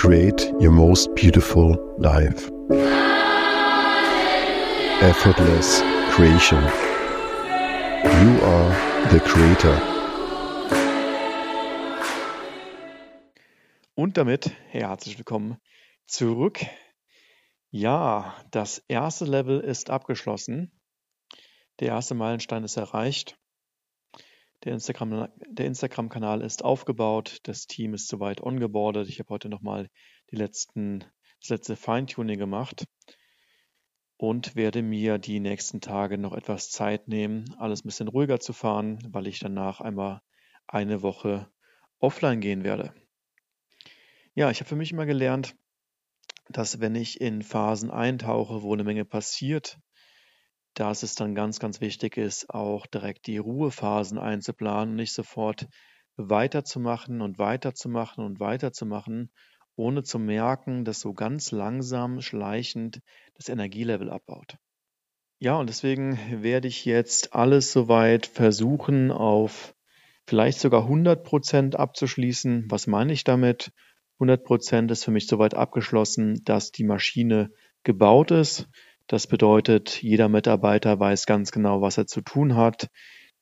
create your most beautiful life. Effortless creation. You are the creator. Und damit herzlich willkommen zurück. Ja, das erste Level ist abgeschlossen. Der erste Meilenstein ist erreicht. Der Instagram, Instagram-Kanal ist aufgebaut, das Team ist soweit ongeboardet. Ich habe heute nochmal die letzten, das letzte Feintuning gemacht und werde mir die nächsten Tage noch etwas Zeit nehmen, alles ein bisschen ruhiger zu fahren, weil ich danach einmal eine Woche offline gehen werde. Ja, ich habe für mich immer gelernt, dass wenn ich in Phasen eintauche, wo eine Menge passiert, dass es dann ganz, ganz wichtig ist, auch direkt die Ruhephasen einzuplanen und nicht sofort weiterzumachen und weiterzumachen und weiterzumachen, ohne zu merken, dass so ganz langsam, schleichend das Energielevel abbaut. Ja, und deswegen werde ich jetzt alles soweit versuchen, auf vielleicht sogar 100 Prozent abzuschließen. Was meine ich damit? 100 Prozent ist für mich soweit abgeschlossen, dass die Maschine gebaut ist. Das bedeutet, jeder Mitarbeiter weiß ganz genau, was er zu tun hat.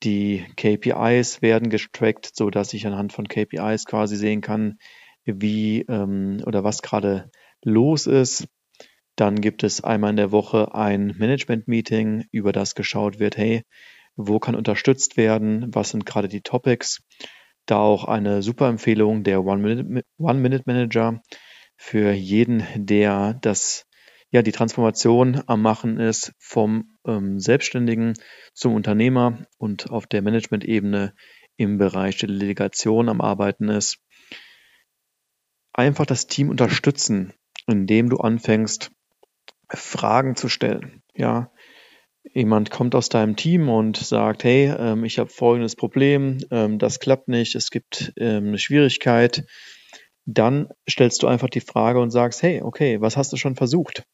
Die KPIs werden getrackt, so dass ich anhand von KPIs quasi sehen kann, wie ähm, oder was gerade los ist. Dann gibt es einmal in der Woche ein Management-Meeting, über das geschaut wird, hey, wo kann unterstützt werden, was sind gerade die Topics. Da auch eine super Empfehlung der One-Minute-Manager für jeden, der das ja die Transformation am Machen ist vom ähm, Selbstständigen zum Unternehmer und auf der Management-Ebene im Bereich der Delegation am Arbeiten ist. Einfach das Team unterstützen, indem du anfängst, Fragen zu stellen. Ja, jemand kommt aus deinem Team und sagt, hey, ähm, ich habe folgendes Problem, ähm, das klappt nicht, es gibt ähm, eine Schwierigkeit dann stellst du einfach die Frage und sagst, hey, okay, was hast du schon versucht?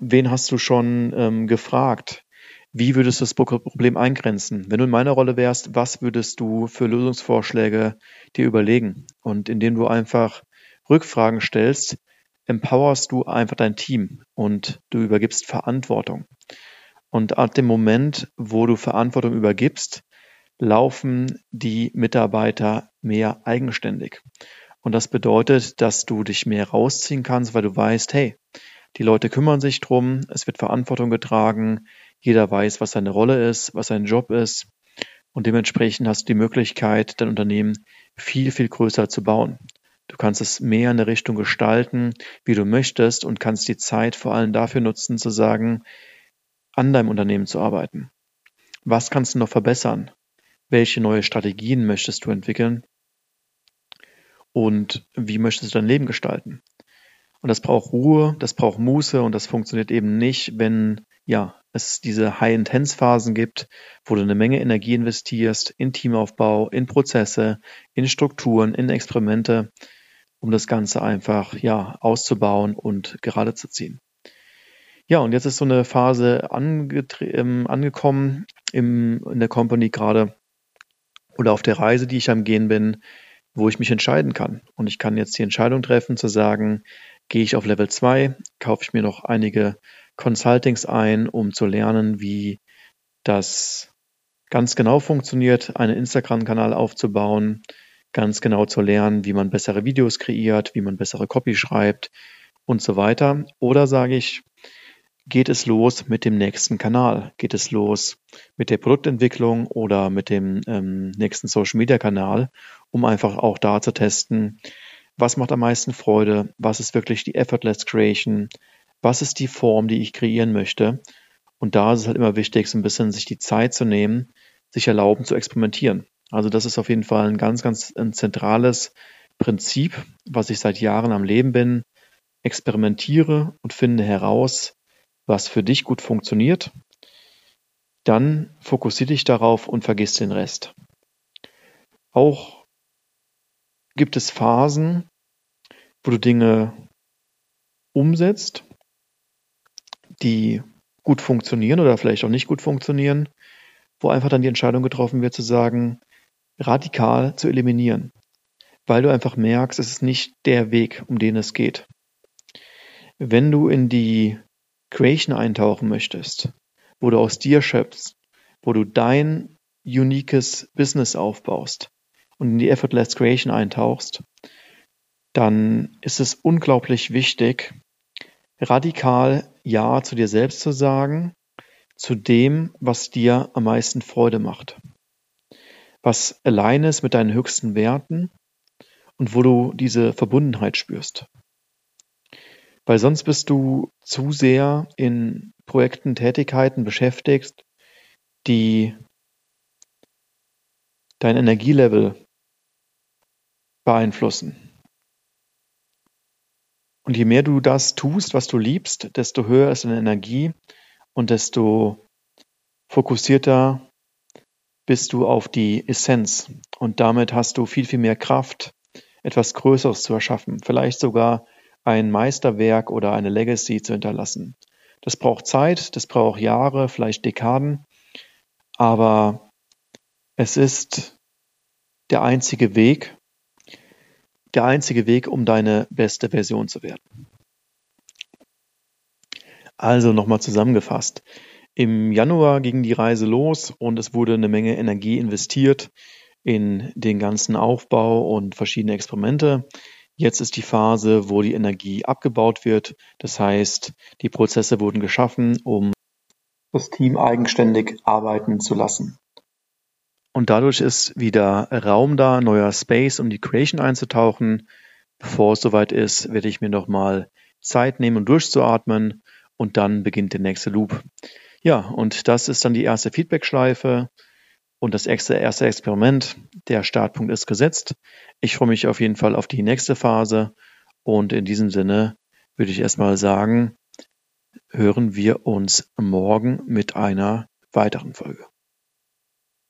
Wen hast du schon ähm, gefragt? Wie würdest du das Problem eingrenzen? Wenn du in meiner Rolle wärst, was würdest du für Lösungsvorschläge dir überlegen? Und indem du einfach Rückfragen stellst, empowerst du einfach dein Team und du übergibst Verantwortung. Und ab dem Moment, wo du Verantwortung übergibst, laufen die Mitarbeiter mehr eigenständig. Und das bedeutet, dass du dich mehr rausziehen kannst, weil du weißt, hey, die Leute kümmern sich drum, es wird Verantwortung getragen, jeder weiß, was seine Rolle ist, was sein Job ist. Und dementsprechend hast du die Möglichkeit, dein Unternehmen viel, viel größer zu bauen. Du kannst es mehr in der Richtung gestalten, wie du möchtest und kannst die Zeit vor allem dafür nutzen, zu sagen, an deinem Unternehmen zu arbeiten. Was kannst du noch verbessern? Welche neue Strategien möchtest du entwickeln? Und wie möchtest du dein Leben gestalten. Und das braucht Ruhe, das braucht Muße und das funktioniert eben nicht, wenn ja, es diese High-Intense-Phasen gibt, wo du eine Menge Energie investierst in Teamaufbau, in Prozesse, in Strukturen, in Experimente, um das Ganze einfach ja auszubauen und gerade zu ziehen. Ja, und jetzt ist so eine Phase ähm, angekommen im, in der Company gerade oder auf der Reise, die ich am Gehen bin, wo ich mich entscheiden kann. Und ich kann jetzt die Entscheidung treffen zu sagen, gehe ich auf Level 2, kaufe ich mir noch einige Consultings ein, um zu lernen, wie das ganz genau funktioniert, einen Instagram-Kanal aufzubauen, ganz genau zu lernen, wie man bessere Videos kreiert, wie man bessere Copy schreibt und so weiter. Oder sage ich, geht es los mit dem nächsten Kanal? Geht es los mit der Produktentwicklung oder mit dem ähm, nächsten Social Media Kanal, um einfach auch da zu testen, was macht am meisten Freude, was ist wirklich die Effortless Creation, was ist die Form, die ich kreieren möchte. Und da ist es halt immer wichtig, so ein bisschen sich die Zeit zu nehmen, sich erlauben zu experimentieren. Also das ist auf jeden Fall ein ganz, ganz ein zentrales Prinzip, was ich seit Jahren am Leben bin. Experimentiere und finde heraus, was für dich gut funktioniert, dann fokussiere dich darauf und vergiss den Rest. Auch gibt es Phasen, wo du Dinge umsetzt, die gut funktionieren oder vielleicht auch nicht gut funktionieren, wo einfach dann die Entscheidung getroffen wird zu sagen, radikal zu eliminieren. weil du einfach merkst, es ist nicht der Weg, um den es geht. Wenn du in die Creation eintauchen möchtest, wo du aus dir schöpfst, wo du dein uniques Business aufbaust und in die Effortless Creation eintauchst, dann ist es unglaublich wichtig, radikal Ja zu dir selbst zu sagen, zu dem, was dir am meisten Freude macht, was allein ist mit deinen höchsten Werten und wo du diese Verbundenheit spürst. Weil sonst bist du zu sehr in Projekten, Tätigkeiten beschäftigt, die dein Energielevel beeinflussen. Und je mehr du das tust, was du liebst, desto höher ist deine Energie und desto fokussierter bist du auf die Essenz. Und damit hast du viel, viel mehr Kraft, etwas Größeres zu erschaffen. Vielleicht sogar ein Meisterwerk oder eine Legacy zu hinterlassen. Das braucht Zeit, das braucht Jahre, vielleicht Dekaden. Aber es ist der einzige Weg, der einzige Weg, um deine beste Version zu werden. Also nochmal zusammengefasst. Im Januar ging die Reise los und es wurde eine Menge Energie investiert in den ganzen Aufbau und verschiedene Experimente. Jetzt ist die Phase, wo die Energie abgebaut wird. Das heißt, die Prozesse wurden geschaffen, um das Team eigenständig arbeiten zu lassen. Und dadurch ist wieder Raum da, neuer Space, um die Creation einzutauchen. Bevor es soweit ist, werde ich mir nochmal Zeit nehmen, um durchzuatmen und dann beginnt der nächste Loop. Ja, und das ist dann die erste Feedback-Schleife und das erste, erste Experiment. Der Startpunkt ist gesetzt. Ich freue mich auf jeden Fall auf die nächste Phase und in diesem Sinne würde ich erstmal sagen, hören wir uns morgen mit einer weiteren Folge.